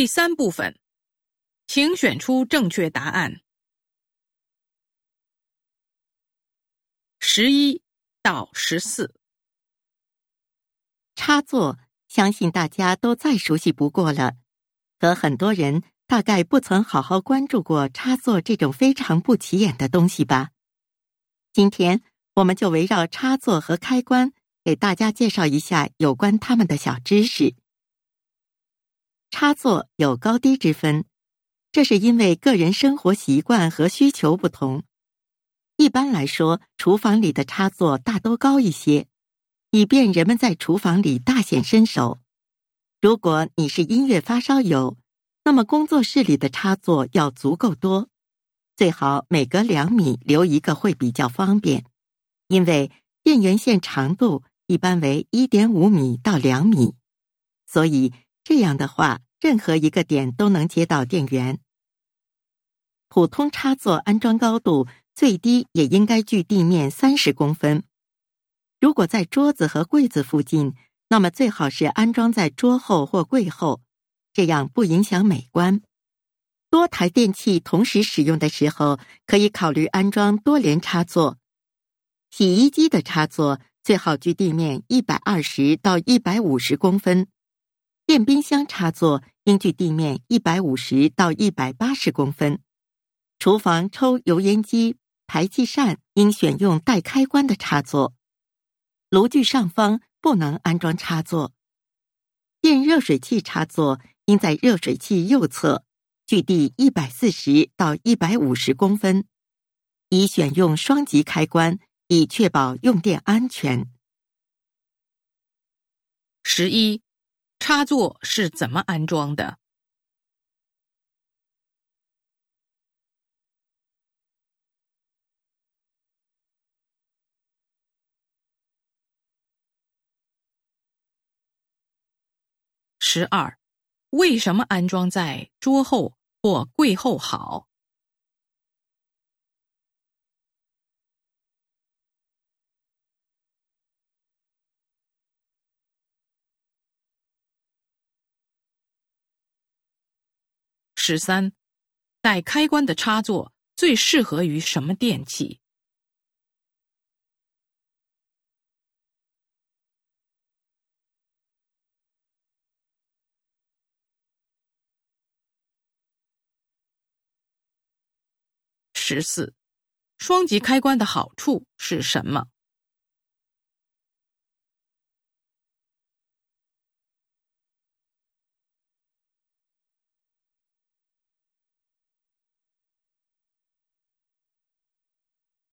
第三部分，请选出正确答案。十一到十四，插座相信大家都再熟悉不过了，可很多人大概不曾好好关注过插座这种非常不起眼的东西吧？今天我们就围绕插座和开关，给大家介绍一下有关它们的小知识。插座有高低之分，这是因为个人生活习惯和需求不同。一般来说，厨房里的插座大都高一些，以便人们在厨房里大显身手。如果你是音乐发烧友，那么工作室里的插座要足够多，最好每隔两米留一个会比较方便，因为电源线长度一般为一点五米到两米，所以。这样的话，任何一个点都能接到电源。普通插座安装高度最低也应该距地面三十公分。如果在桌子和柜子附近，那么最好是安装在桌后或柜后，这样不影响美观。多台电器同时使用的时候，可以考虑安装多联插座。洗衣机的插座最好距地面一百二十到一百五十公分。电冰箱插座应距地面一百五十到一百八十公分，厨房抽油烟机、排气扇应选用带开关的插座，炉具上方不能安装插座。电热水器插座应在热水器右侧，距地一百四十到一百五十公分，宜选用双级开关，以确保用电安全。十一。插座是怎么安装的？十二，为什么安装在桌后或柜后好？十三，带开关的插座最适合于什么电器？十四，双极开关的好处是什么？